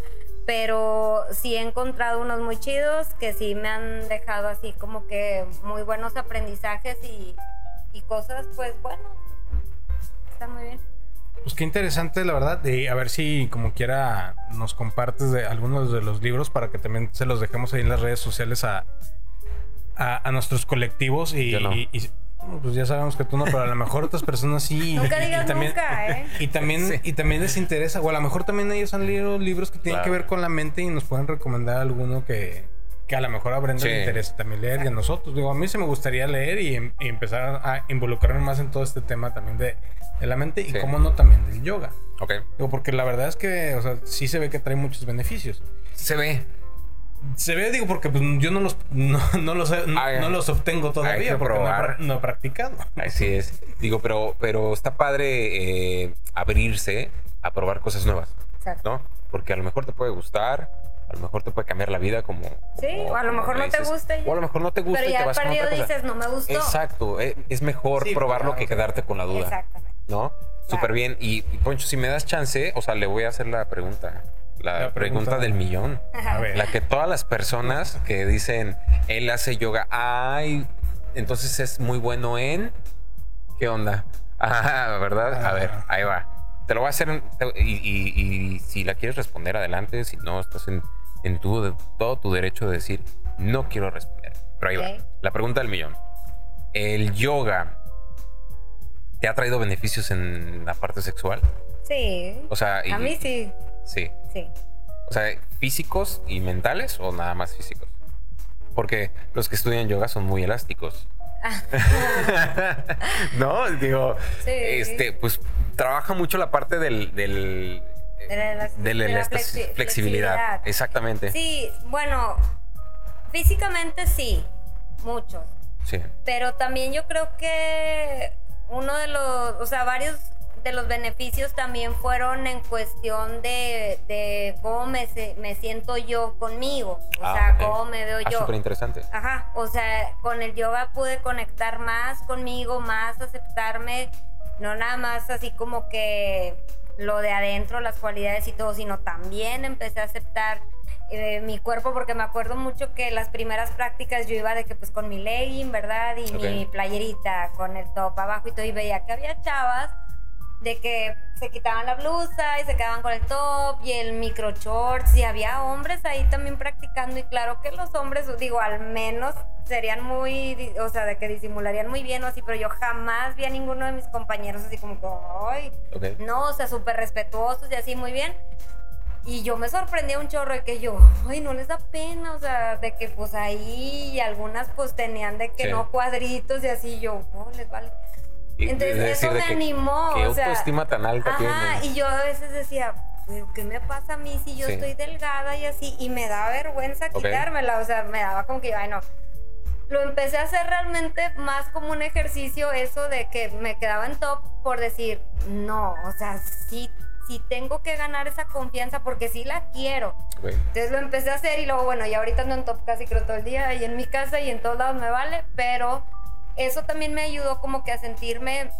pero sí he encontrado unos muy chidos que sí me han dejado así como que muy buenos aprendizajes y, y cosas, pues bueno, está muy bien. Pues qué interesante, la verdad. Y a ver si, como quiera, nos compartes de algunos de los libros para que también se los dejemos ahí en las redes sociales a, a, a nuestros colectivos. Y, Yo no. y- y- bueno, pues ya sabemos que tú no, pero a lo mejor otras personas sí. y- Nunca y- y digas también, nunca, ¿eh? Y también, Sí. y también les interesa, o a lo mejor también ellos han leído libros que tienen Claro. que ver con la mente y nos pueden recomendar alguno que, que a lo mejor a Brenda Sí. le interesa también leer y a nosotros. Digo, a mí sí me gustaría leer y, em- y empezar a involucrarme más en todo este tema también de, de la mente y, Sí. cómo no, también del yoga. Ok. Digo, porque la verdad es que, o sea, sí se ve que trae muchos beneficios. Se ve. Se ve, digo, porque pues, yo no los, no, no los, no, no los obtengo hay todavía que porque no no he practicado. Así es. Digo, pero, pero está padre eh, abrirse a probar cosas nuevas, Exacto. ¿no? Porque a lo mejor te puede gustar, a lo mejor te puede cambiar la vida como... Sí, como- o a lo mejor no te dices. gusta y. O a lo mejor no te gusta Pero y te ya vas con perdido otra cosa. dices, no me gustó. Exacto, eh, es mejor Sí, probarlo claro, que quedarte con la duda, Exactamente. ¿no? Súper bien. Y, y, Poncho, si me das chance, o sea, le voy a hacer la pregunta. La, La pregunta, pregunta. del millón. A ver. La que todas las personas que dicen, él hace yoga, ay, entonces es muy bueno en... ¿Qué onda? Ah, ¿verdad? A ver, ahí va. Te lo voy a hacer y, y- y si la quieres responder, adelante. Si no, estás en, en tu, todo tu derecho de decir, no quiero responder. Pero ahí va. La pregunta del millón. ¿El yoga te ha traído beneficios en la parte sexual? Sí. O sea, y- a mí sí, Sí. Sí. O sea, físicos y mentales o nada más físicos. Porque los que estudian yoga son muy elásticos. no, digo, Sí. este, pues trabaja mucho la parte del, del De la elas- de la de la elastic- flexi- flexibilidad. flexibilidad. Exactamente. Sí, bueno, físicamente sí, muchos. Sí. Pero también yo creo que uno de los, o sea, varios de los beneficios también fueron en cuestión de, de cómo me, me siento yo conmigo, o Ah, sea, cómo me veo Ah, yo. súper interesante. Ajá, o sea, con el yoga pude conectar más conmigo, más aceptarme, no nada más así como que lo de adentro, las cualidades y todo, sino también empecé a aceptar eh, mi cuerpo porque me acuerdo mucho que las primeras prácticas yo iba de que pues con mi legging, ¿verdad? Y mi playerita con el top abajo y todo y veía que había chavas de que se quitaban la blusa y se quedaban con el top y el micro shorts y había hombres ahí también practicando y claro que los hombres, digo, al menos serían muy, o sea, de que disimularían muy bien o así, pero yo jamás vi a ninguno de mis compañeros así como, ay, no, o sea, súper respetuosos y así muy bien. Y yo me sorprendía un chorro de que yo, ay, no les da pena, o sea, de que pues ahí algunas pues tenían de que no cuadritos y así, yo, oh, les vale. Entonces eso me animó. Qué o sea, autoestima tan alta ajá, Y yo a veces decía, pero ¿qué me pasa a mí si yo estoy delgada y así? Y me da vergüenza quitármela, o sea, me daba como que, ay, no. Lo empecé a hacer realmente más como un ejercicio, eso de que me quedaba en top por decir, no, o sea, sí si tengo que ganar esa confianza porque sí la quiero. Entonces lo empecé a hacer y luego, bueno, y ahorita ando en top casi creo todo el día y en mi casa y en todos lados me vale, pero eso también me ayudó como que a sentirme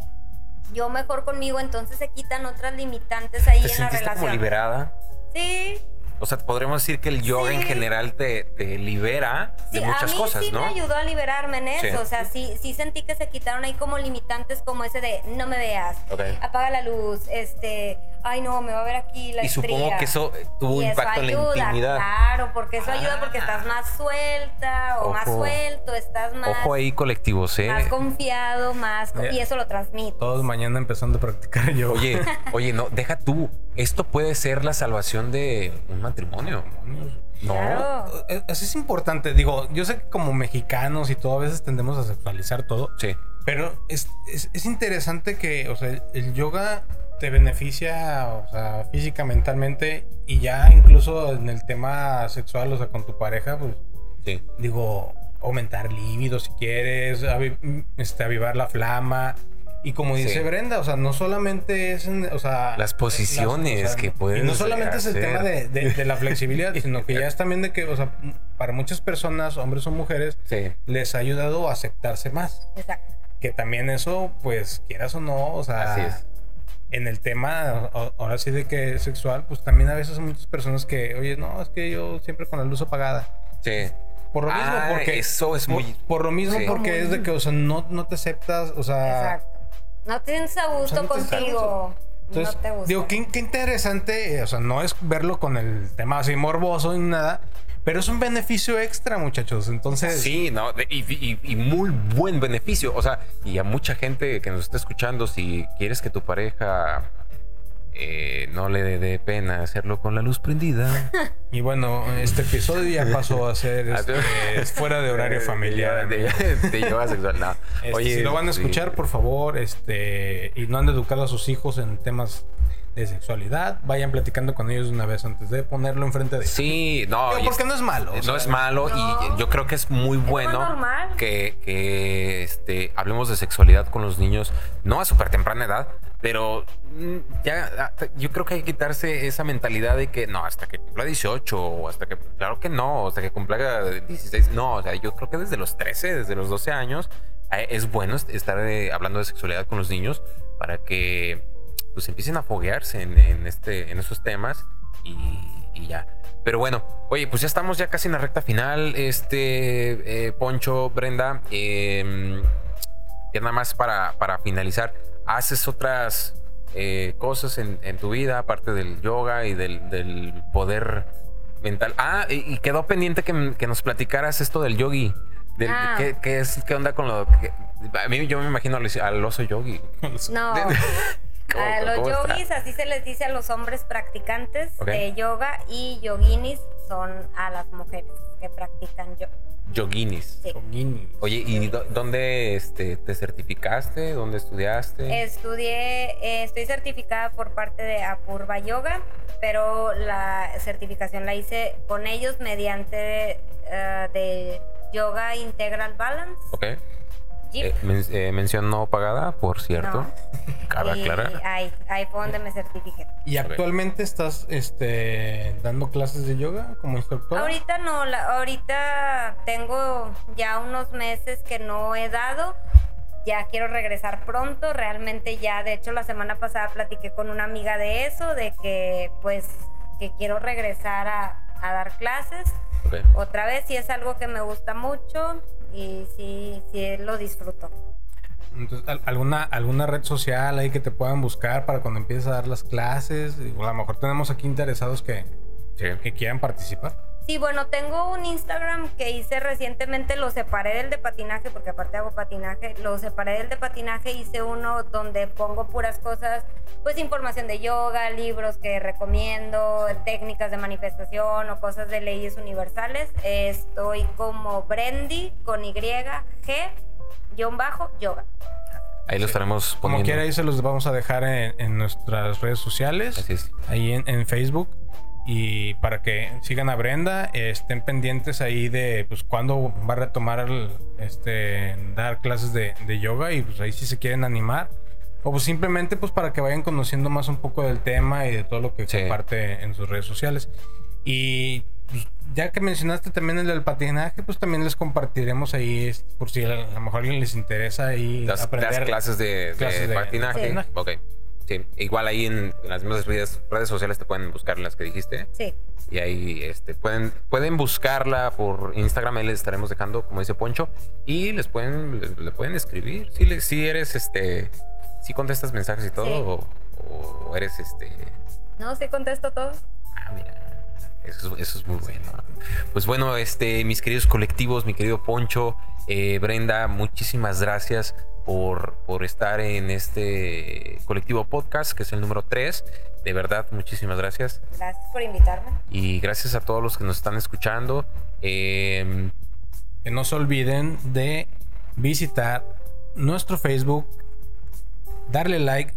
yo mejor conmigo, entonces se quitan otras limitantes ahí en la relación. como liberada? Sí, o sea, podríamos decir que el yoga en general te, te libera de muchas a mí cosas, sí ¿no? me ayudó a liberarme en eso. O sea, sí, sí sentí que se quitaron ahí como limitantes como ese de no me veas, apaga la luz, este, ay no, me va a ver aquí la Y supongo que eso tuvo impacto en la intimidad. Claro, porque eso ayuda porque estás más suelta o más suelto, estás más. Ojo ahí, colectivos, ¿eh? Más confiado, más. Y eso lo transmite. Todos mañana empezando a practicar yoga. Oye, oye, no, deja tú. Esto puede ser la salvación de un matrimonio. No. Eso es importante. Digo, yo sé que como mexicanos y todo, a veces tendemos a sexualizar todo. Sí. Pero es, es, interesante que, o sea, el yoga te beneficia, o sea, física, mentalmente, y ya incluso en el tema sexual, o sea, con tu pareja, pues, sí. digo, aumentar líbido si quieres, este, avivar la flama. Y como dice Brenda, o sea, no solamente es, o sea... Las posiciones que pueden... No solamente es el tema de, la flexibilidad, sino que ya es también de que, o sea, para muchas personas, hombres o mujeres, les ha ayudado a aceptarse más. Exacto. Que también eso, pues, quieras o no, o sea... En el tema, ahora sí de que es sexual, pues también a veces hay muchas personas que, oye, no, es que yo siempre con la luz apagada. Sí. Por lo mismo, ah, porque. Eso es muy. Por, lo mismo, porque es de que, o sea, no, no te aceptas, o sea. Exacto no tienes a gusto contigo. no te gusta. Digo, qué, interesante, o sea, no es verlo con el tema así morboso ni nada, pero es un beneficio extra, muchachos. Entonces. Sí, no, y, y, muy buen beneficio. O sea, y a mucha gente que nos está escuchando, si quieres que tu pareja eh, no le dé pena hacerlo con la luz prendida. Y bueno, este episodio ya pasó a ser este, fuera de horario familiar. De, sexual, no. Este, Oye, si lo van a escuchar, por favor, este, y no han educado a sus hijos en temas de sexualidad, vayan platicando con ellos una vez antes de ponerlo enfrente de ellos. Sí, no. porque no es malo. No es malo y yo creo que es muy bueno que, que este, hablemos de sexualidad con los niños, no a súper temprana edad, pero mm, ya yo creo que hay que quitarse esa mentalidad de que no, hasta que cumpla 18 o hasta que, claro que no, hasta que cumpla 16, no, o sea, yo creo que desde los 13, desde los 12 años eh, es bueno estar eh, hablando de sexualidad con los niños para que pues empiecen a foguearse en, este, en esos temas y, ya. Pero bueno, oye, pues ya estamos ya casi en la recta final. Este, eh, Poncho, Brenda, eh, ya nada más para, para finalizar, ¿haces otras eh, cosas en, tu vida, aparte del yoga y del, poder mental? Ah, y, quedó pendiente que, nos platicaras esto del yogi. Del, ah. ¿qué, es, ¿Qué onda con lo que, A mí yo me imagino al oso yogi. No. a los yogis, así se les dice a los hombres practicantes de yoga y yoginis son a las mujeres que practican yoga. Yoginis. Sí. Oye, ¿y dónde este, te certificaste? ¿Dónde estudiaste? Estudié, eh, estoy certificada por parte de Apurva Yoga, pero la certificación la hice con ellos mediante uh, de Yoga Integral Balance. Eh, eh, mención no pagada, por cierto. Cabe aclarar. Ahí, ahí fue donde me certifiqué. ¿Y actualmente estás este, dando clases de yoga como instructor? Ahorita no, ahorita tengo ya unos meses que no he dado. Ya quiero regresar pronto. Realmente ya, de hecho, la semana pasada platiqué con una amiga de eso, de que pues que quiero regresar a, dar clases. Otra vez, si es algo que me gusta mucho y sí, sí lo disfruto. Entonces, al- ¿alguna, ¿alguna red social ahí que te puedan buscar para cuando empieces a dar las clases? Y, a lo mejor tenemos aquí interesados que, Sí. que quieran participar. Sí, bueno, tengo un Instagram que hice recientemente, lo separé del de patinaje, porque aparte hago patinaje, lo separé del de patinaje, hice uno donde pongo puras cosas, pues información de yoga, libros que recomiendo, técnicas de manifestación o cosas de leyes universales. Estoy como Brendy con Y, G, guion bajo, yoga. Ahí lo estaremos Como quiera, ahí se los vamos a dejar en, en nuestras redes sociales. Así es. ahí en, en Facebook y para que sigan a Brenda, eh, estén pendientes ahí de pues cuándo va a retomar el, este dar clases de, de yoga y pues ahí si se quieren animar o pues simplemente pues para que vayan conociendo más un poco del tema y de todo lo que Sí. comparte en sus redes sociales. Y pues, ya que mencionaste también el del patinaje, pues también les compartiremos ahí por si a lo mejor a alguien les interesa ahí Das, aprender clases de, de clases de- patinaje. de patinaje. Ok. Sí. Igual ahí en, en las mismas redes, redes sociales te pueden buscar las que dijiste. Sí. Y ahí este, pueden, pueden buscarla por Instagram, ahí les estaremos dejando, como dice Poncho. Y les pueden, le, le pueden escribir. Si, le- si eres este. Si contestas mensajes y todo. Sí. O, o eres este. No, sí contesto todos. Ah, mira. Eso, es- eso es muy bueno. Pues bueno, este, mis queridos colectivos, mi querido Poncho, eh, Brenda, muchísimas gracias por, por estar en este colectivo podcast, que es el número 3. De verdad, muchísimas gracias. Gracias por invitarme. Y gracias a todos los que nos están escuchando. Eh, que no se olviden de visitar nuestro Facebook, darle like.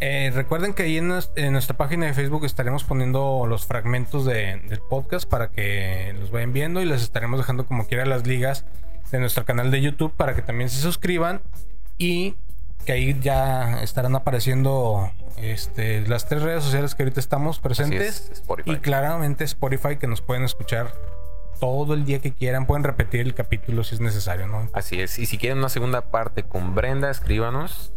Eh, recuerden que ahí en, nues- en nuestra página de Facebook estaremos poniendo los fragmentos de- del podcast para que los vayan viendo y les estaremos dejando como quiera las ligas de nuestro canal de YouTube para que también se suscriban y que ahí ya estarán apareciendo este, las tres redes sociales que ahorita estamos presentes es, Spotify. y claramente Spotify que nos pueden escuchar todo el día que quieran. Pueden repetir el capítulo si es necesario, ¿no? Así es. Y si quieren una segunda parte con Brenda, escríbanos.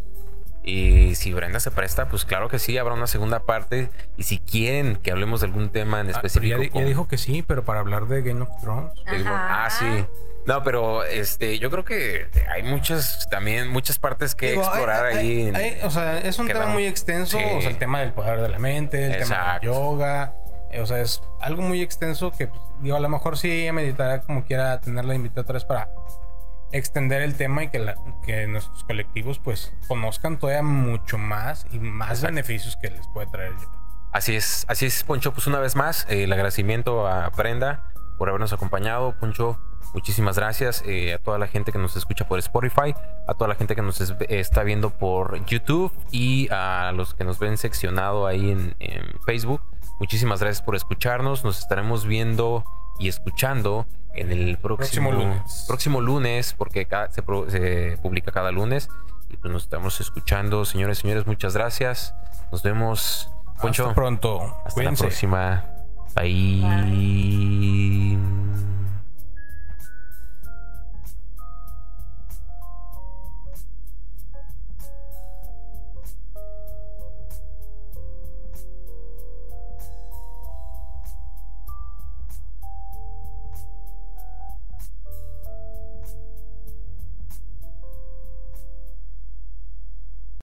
Y si Brenda se presta, pues claro que sí, habrá una segunda parte. Y si quieren que hablemos de algún tema en Ah, específico. ya, dijo que sí, pero para hablar de Game of Thrones. Ajá. Ah, sí. No, pero este, yo creo que hay muchas, también muchas partes que Digo, explorar hay- ahí. en- hay- o sea, es un tema muy extenso. Sí. O sea, el tema del poder de la mente, el tema Exacto. del yoga. eh, O sea, es algo muy extenso que, pues, digo, a lo mejor sí ella meditará como quiera tenerla invitada otra vez para extender el tema y que, la- que nuestros colectivos, pues, conozcan todavía mucho más y más Exacto. beneficios que les puede traer el yoga. Así es, así es, Poncho. Pues una vez más, eh, el agradecimiento a Brenda por habernos acompañado. Poncho, muchísimas gracias. eh, a toda la gente que nos escucha por Spotify, a toda la gente que nos es- está viendo por YouTube y a los que nos ven seccionado ahí en, en Facebook. Muchísimas gracias por escucharnos. Nos estaremos viendo y escuchando en el próximo, Próximo lunes. próximo lunes, porque cada- se, publica cada lunes. Y pues nos estamos escuchando, señores, señores. Muchas gracias. Nos vemos. Poncho. Hasta pronto. Hasta Cuídense. la próxima. Bye.